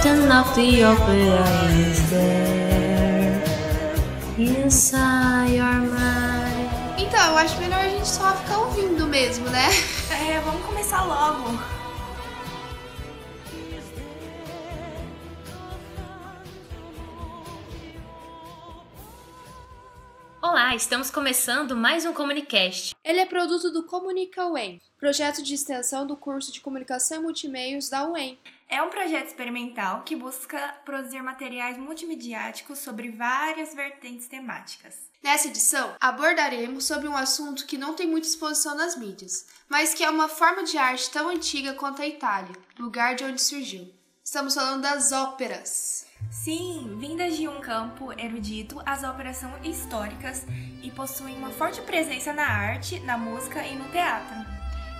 fountain of the opera is there inside your mind. Então, eu acho melhor a gente só ficar ouvindo mesmo, né? É, vamos começar logo. Olá, estamos começando mais um Comunicast. Ele é produto do Comunica UEM, projeto de extensão do curso de Comunicação e Multimeios da UEM. É um projeto experimental que busca produzir materiais multimediáticos sobre várias vertentes temáticas. Nessa edição, abordaremos sobre um assunto que não tem muita exposição nas mídias, mas que é uma forma de arte tão antiga quanto a Itália, lugar de onde surgiu. Estamos falando das óperas. Sim, vindas de um campo erudito, as óperas são históricas e possuem uma forte presença na arte, na música e no teatro.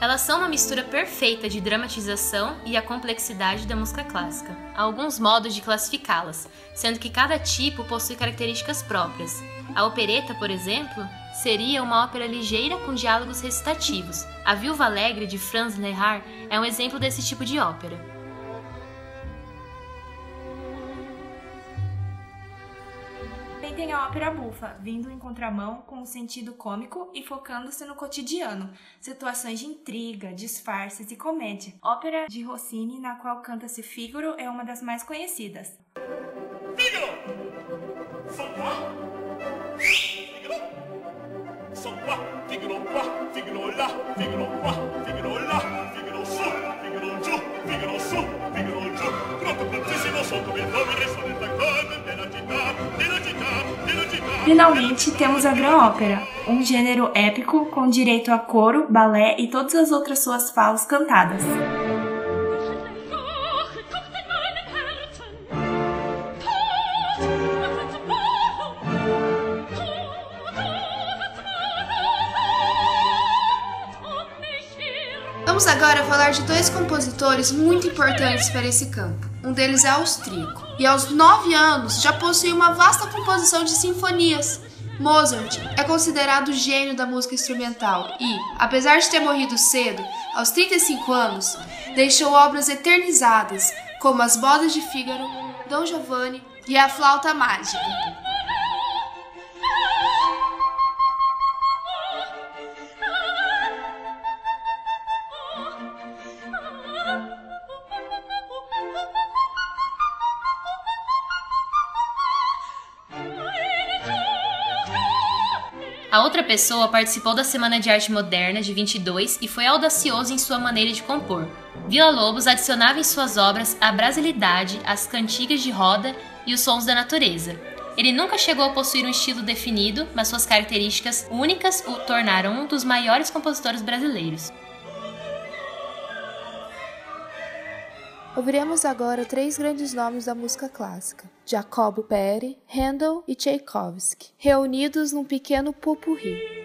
Elas são uma mistura perfeita de dramatização e a complexidade da música clássica. Há alguns modos de classificá-las, sendo que cada tipo possui características próprias. A opereta, por exemplo, seria uma ópera ligeira com diálogos recitativos. A Viúva Alegre de Franz Lehár é um exemplo desse tipo de ópera. Tem a ópera bufa, vindo em contramão com o sentido cômico e focando-se no cotidiano, situações de intriga, disfarces e comédia. Ópera de Rossini, na qual canta-se Figaro, é uma das mais conhecidas. Figaro! Qua! Figaro! Qua! Figaro! Figaro là! Figaro qua! Figaro lá! Figaro su! Figaro giù! Figaro su! Figaro giù! Pronto prontissimo sotto il nome Finalmente, temos a Gran Ópera, um gênero épico com direito a coro, balé e todas as outras suas falas cantadas. Vamos agora falar de dois compositores muito importantes para esse campo. Um deles é austríaco e aos nove anos já possui uma vasta composição de sinfonias. Mozart é considerado o gênio da música instrumental e, apesar de ter morrido cedo, aos 35 anos, deixou obras eternizadas como As Bodas de Fígaro, Dom Giovanni e A Flauta Mágica. Outra pessoa participou da Semana de Arte Moderna de 22 e foi audacioso em sua maneira de compor. Villa-Lobos adicionava em suas obras a brasilidade, as cantigas de roda e os sons da natureza. Ele nunca chegou a possuir um estilo definido, mas suas características únicas o tornaram um dos maiores compositores brasileiros. Ouviremos agora três grandes nomes da música clássica: Jacobo Peri, Handel e Tchaikovsky, reunidos num pequeno popurrí.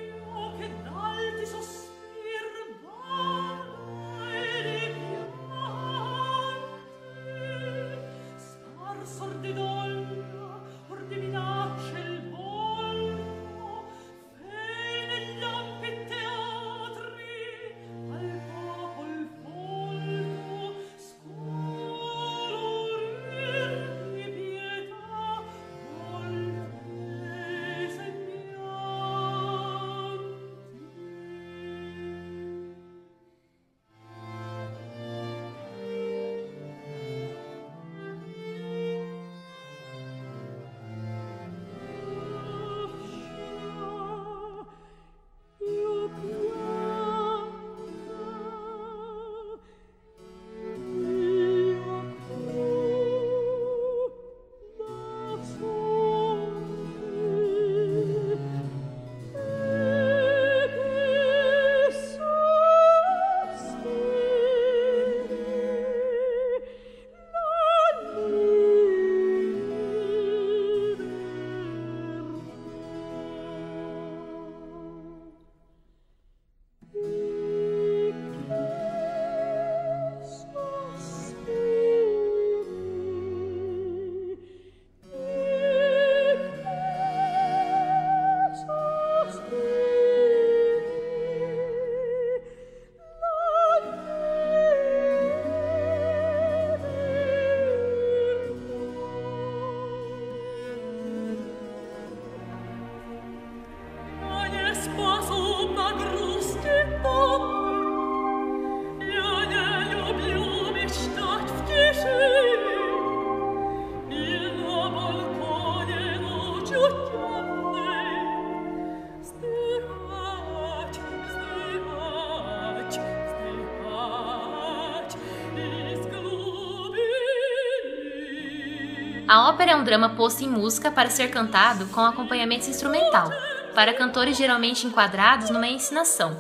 A ópera é um drama posto em música para ser cantado com acompanhamento instrumental, para cantores geralmente enquadrados numa ensinação.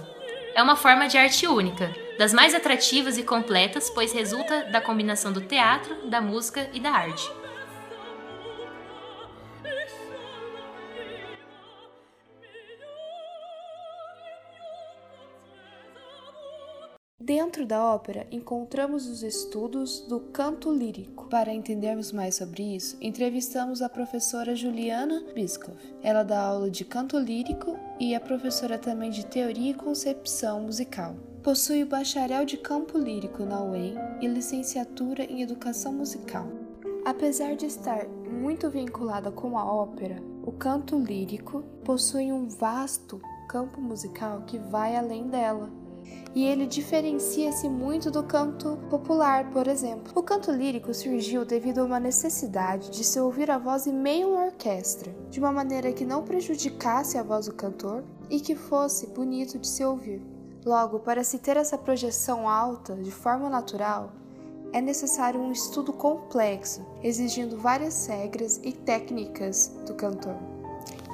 É uma forma de arte única, das mais atrativas e completas, pois resulta da combinação do teatro, da música e da arte. Dentro da ópera, encontramos os estudos do canto lírico. Para entendermos mais sobre isso, entrevistamos a professora Juliana Biscoff. Ela dá aula de canto lírico e é professora também de teoria e concepção musical. Possui o bacharel de campo lírico na UEM e licenciatura em educação musical. Apesar de estar muito vinculada com a ópera, o canto lírico possui um vasto campo musical que vai além dela e ele diferencia-se muito do canto popular, por exemplo. O canto lírico surgiu devido a uma necessidade de se ouvir a voz em meio uma orquestra, de uma maneira que não prejudicasse a voz do cantor e que fosse bonito de se ouvir. Logo, para se ter essa projeção alta de forma natural, é necessário um estudo complexo, exigindo várias regras e técnicas do cantor.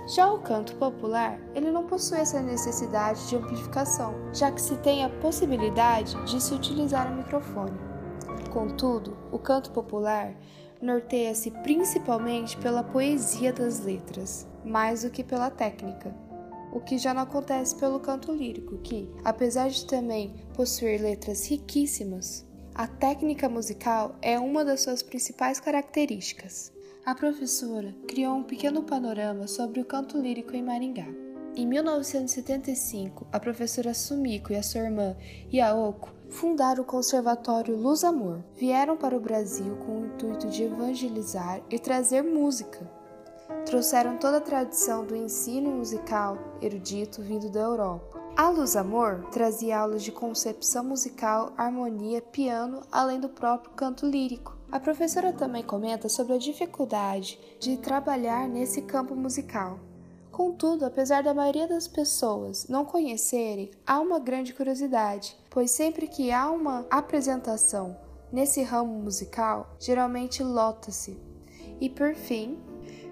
Já o canto popular, ele não possui essa necessidade de amplificação, já que se tem a possibilidade de se utilizar o microfone. Contudo, o canto popular norteia-se principalmente pela poesia das letras, mais do que pela técnica, o que já não acontece pelo canto lírico, que, apesar de também possuir letras riquíssimas, a técnica musical é uma das suas principais características. A professora criou um pequeno panorama sobre o canto lírico em Maringá. Em 1975, a professora Sumiko e a sua irmã Yaoko fundaram o Conservatório Luz Amor. Vieram para o Brasil com o intuito de evangelizar e trazer música. Trouxeram toda a tradição do ensino musical erudito vindo da Europa. A Luz Amor trazia aulas de concepção musical, harmonia, piano, além do próprio canto lírico. A professora também comenta sobre a dificuldade de trabalhar nesse campo musical. Contudo, apesar da maioria das pessoas não conhecerem, há uma grande curiosidade, pois sempre que há uma apresentação nesse ramo musical, geralmente lota-se. E por fim,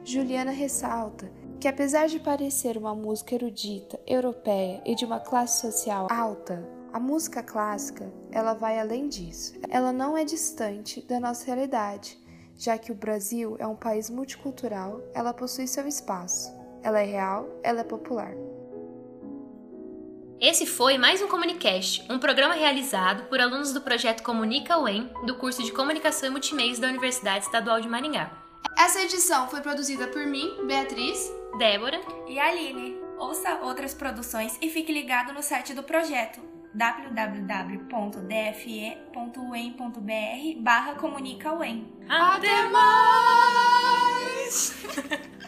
Juliana ressalta que apesar de parecer uma música erudita, europeia e de uma classe social alta, a música clássica, ela vai além disso. Ela não é distante da nossa realidade, já que o Brasil é um país multicultural, ela possui seu espaço. Ela é real, ela é popular. Esse foi mais um Comunicast, um programa realizado por alunos do projeto Comunica UEM, do curso de Comunicação e Multimeios da Universidade Estadual de Maringá. Essa edição foi produzida por mim, Beatriz, Débora E Aline, ouça outras produções e fique ligado no site do projeto www.dfe.uem.br barra comunica Até mais!